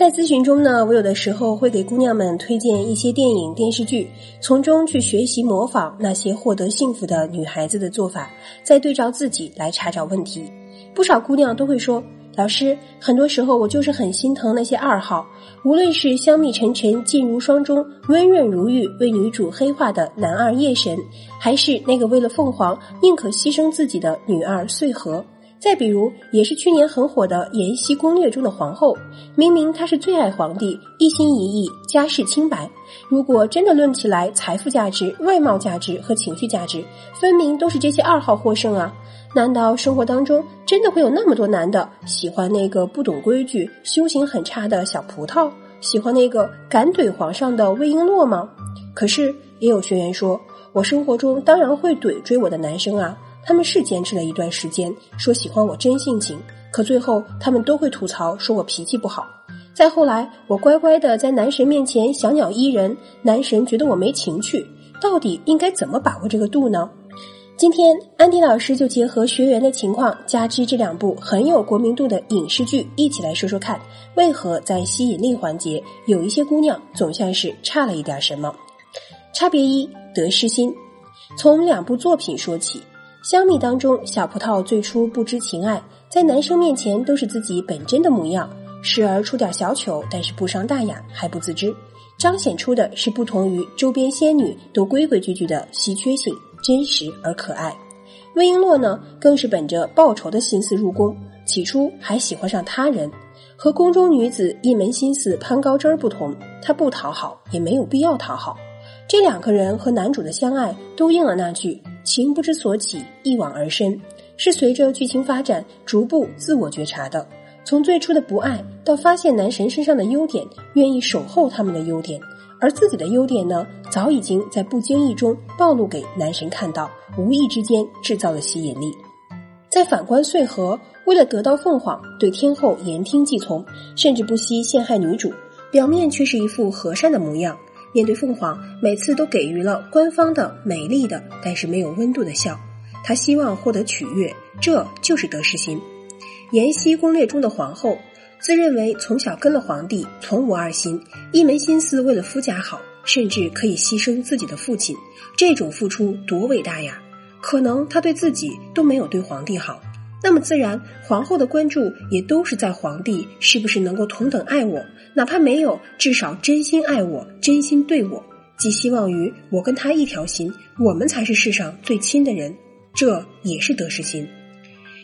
在咨询中呢，我有的时候会给姑娘们推荐一些电影、电视剧，从中去学习模仿那些获得幸福的女孩子的做法，再对照自己来查找问题。不少姑娘都会说。老师，很多时候我就是很心疼那些二号，无论是香蜜沉沉、烬如霜中温润如玉为女主黑化的男二夜神，还是那个为了凤凰宁可牺牲自己的女二穗禾。再比如，也是去年很火的《延禧攻略》中的皇后，明明她是最爱皇帝，一心一意，家世清白。如果真的论起来，财富价值、外貌价值和情绪价值，分明都是这些二号获胜啊。难道生活当中真的会有那么多男的喜欢那个不懂规矩、修行很差的小葡萄，喜欢那个敢怼皇上的魏璎珞吗？可是也有学员说，我生活中当然会怼追我的男生啊，他们是坚持了一段时间，说喜欢我真性情，可最后他们都会吐槽说我脾气不好。再后来，我乖乖的在男神面前小鸟依人，男神觉得我没情趣，到底应该怎么把握这个度呢？今天，安迪老师就结合学员的情况，加之这两部很有国民度的影视剧，一起来说说看，为何在吸引力环节有一些姑娘总像是差了一点什么。差别一：得失心。从两部作品说起，《香蜜》当中，小葡萄最初不知情爱，在男生面前都是自己本真的模样，时而出点小糗，但是不伤大雅，还不自知，彰显出的是不同于周边仙女都规规矩矩的稀缺性。真实而可爱，魏璎珞呢，更是本着报仇的心思入宫。起初还喜欢上他人，和宫中女子一门心思攀高枝儿不同，她不讨好，也没有必要讨好。这两个人和男主的相爱，都应了那句“情不知所起，一往而深”，是随着剧情发展逐步自我觉察的。从最初的不爱，到发现男神身上的优点，愿意守候他们的优点。而自己的优点呢，早已经在不经意中暴露给男神看到，无意之间制造了吸引力。再反观穗禾，为了得到凤凰，对天后言听计从，甚至不惜陷害女主，表面却是一副和善的模样。面对凤凰，每次都给予了官方的、美丽的，但是没有温度的笑。他希望获得取悦，这就是得失心。《延禧攻略》中的皇后。自认为从小跟了皇帝，从无二心，一门心思为了夫家好，甚至可以牺牲自己的父亲，这种付出多伟大呀！可能他对自己都没有对皇帝好，那么自然皇后的关注也都是在皇帝是不是能够同等爱我，哪怕没有，至少真心爱我，真心对我，寄希望于我跟他一条心，我们才是世上最亲的人，这也是得失心。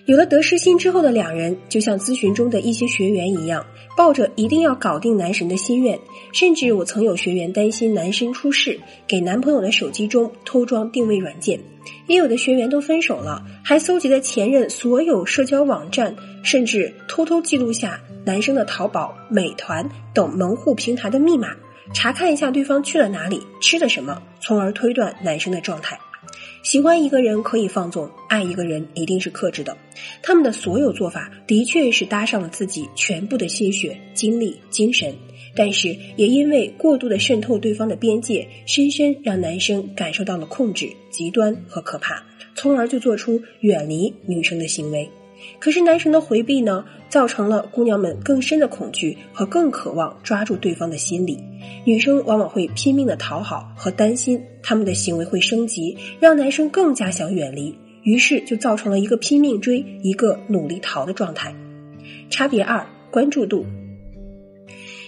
有了得失心之后的两人，就像咨询中的一些学员一样，抱着一定要搞定男神的心愿。甚至我曾有学员担心男神出事，给男朋友的手机中偷装定位软件；也有的学员都分手了，还搜集了前任所有社交网站，甚至偷偷记录下男生的淘宝、美团等门户平台的密码，查看一下对方去了哪里、吃了什么，从而推断男生的状态。喜欢一个人可以放纵，爱一个人一定是克制的。他们的所有做法的确是搭上了自己全部的心血、精力、精神，但是也因为过度的渗透对方的边界，深深让男生感受到了控制、极端和可怕，从而就做出远离女生的行为。可是男神的回避呢，造成了姑娘们更深的恐惧和更渴望抓住对方的心理。女生往往会拼命的讨好和担心，他们的行为会升级，让男生更加想远离，于是就造成了一个拼命追，一个努力逃的状态。差别二：关注度。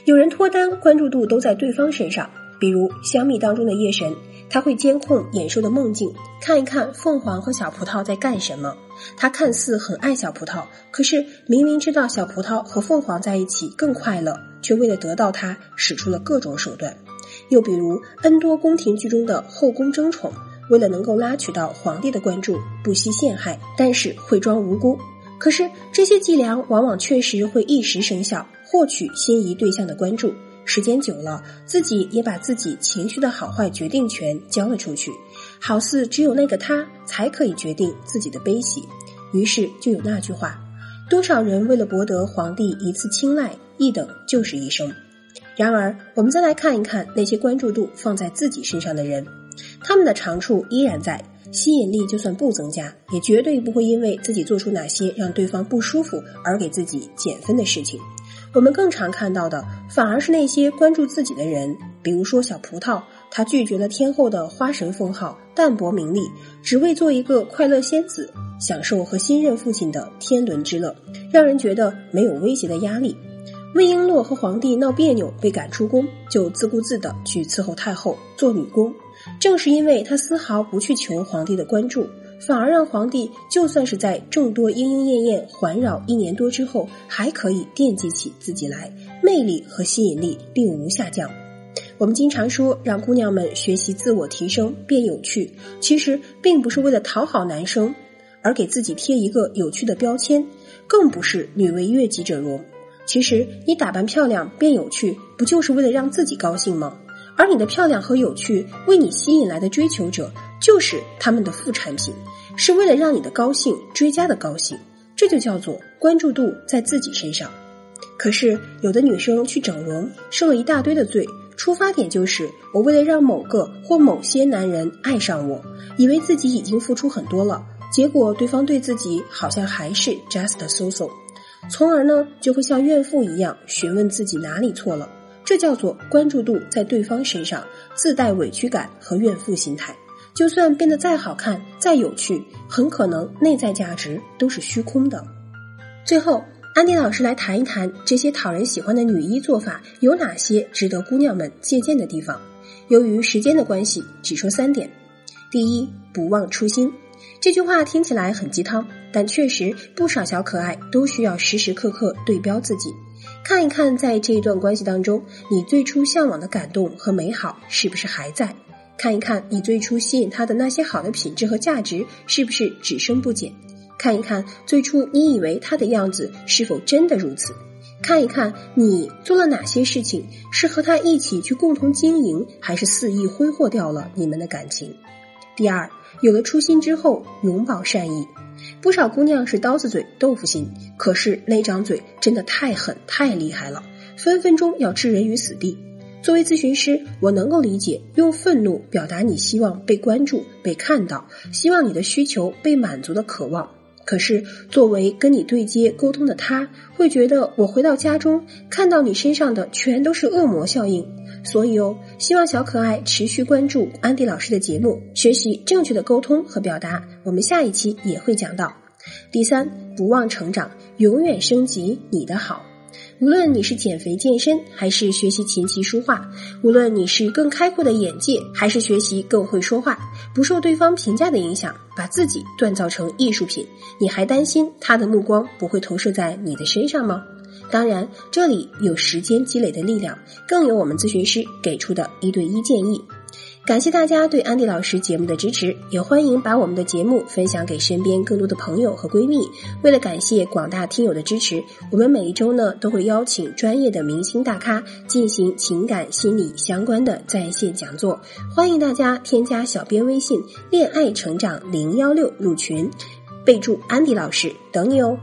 有人脱单，关注度都在对方身上，比如香蜜当中的夜神。他会监控野兽的梦境，看一看凤凰和小葡萄在干什么。他看似很爱小葡萄，可是明明知道小葡萄和凤凰在一起更快乐，却为了得到他使出了各种手段。又比如 N 多宫廷剧中的后宫争宠，为了能够拉取到皇帝的关注，不惜陷害，但是会装无辜。可是这些伎俩往往确实会一时生效，获取心仪对象的关注。时间久了，自己也把自己情绪的好坏决定权交了出去，好似只有那个他才可以决定自己的悲喜。于是就有那句话：多少人为了博得皇帝一次青睐，一等就是一生。然而，我们再来看一看那些关注度放在自己身上的人，他们的长处依然在，吸引力就算不增加，也绝对不会因为自己做出哪些让对方不舒服而给自己减分的事情。我们更常看到的，反而是那些关注自己的人，比如说小葡萄，他拒绝了天后的花神封号，淡泊名利，只为做一个快乐仙子，享受和新任父亲的天伦之乐，让人觉得没有威胁的压力。魏璎珞和皇帝闹别扭，被赶出宫，就自顾自的去伺候太后做女工。正是因为她丝毫不去求皇帝的关注。反而让皇帝就算是在众多莺莺燕燕环绕一年多之后，还可以惦记起自己来，魅力和吸引力并无下降。我们经常说让姑娘们学习自我提升变有趣，其实并不是为了讨好男生而给自己贴一个有趣的标签，更不是女为悦己者容。其实你打扮漂亮变有趣，不就是为了让自己高兴吗？而你的漂亮和有趣为你吸引来的追求者。就是他们的副产品，是为了让你的高兴追加的高兴，这就叫做关注度在自己身上。可是有的女生去整容，受了一大堆的罪，出发点就是我为了让某个或某些男人爱上我，以为自己已经付出很多了，结果对方对自己好像还是 just so so，从而呢就会像怨妇一样询问自己哪里错了，这叫做关注度在对方身上，自带委屈感和怨妇心态。就算变得再好看、再有趣，很可能内在价值都是虚空的。最后，安迪老师来谈一谈这些讨人喜欢的女一做法有哪些值得姑娘们借鉴的地方。由于时间的关系，只说三点。第一，不忘初心。这句话听起来很鸡汤，但确实不少小可爱都需要时时刻刻对标自己，看一看在这一段关系当中，你最初向往的感动和美好是不是还在。看一看你最初吸引他的那些好的品质和价值是不是只升不减？看一看最初你以为他的样子是否真的如此？看一看你做了哪些事情是和他一起去共同经营，还是肆意挥霍掉了你们的感情？第二，有了初心之后，永葆善意。不少姑娘是刀子嘴豆腐心，可是那张嘴真的太狠太厉害了，分分钟要置人于死地。作为咨询师，我能够理解用愤怒表达你希望被关注、被看到，希望你的需求被满足的渴望。可是，作为跟你对接沟通的他，会觉得我回到家中看到你身上的全都是恶魔效应。所以哦，希望小可爱持续关注安迪老师的节目，学习正确的沟通和表达。我们下一期也会讲到。第三，不忘成长，永远升级你的好。无论你是减肥健身，还是学习琴棋书画；无论你是更开阔的眼界，还是学习更会说话，不受对方评价的影响，把自己锻造成艺术品，你还担心他的目光不会投射在你的身上吗？当然，这里有时间积累的力量，更有我们咨询师给出的一对一建议。感谢大家对安迪老师节目的支持，也欢迎把我们的节目分享给身边更多的朋友和闺蜜。为了感谢广大听友的支持，我们每一周呢都会邀请专业的明星大咖进行情感心理相关的在线讲座，欢迎大家添加小编微信“恋爱成长零幺六”入群，备注安迪老师等你哦。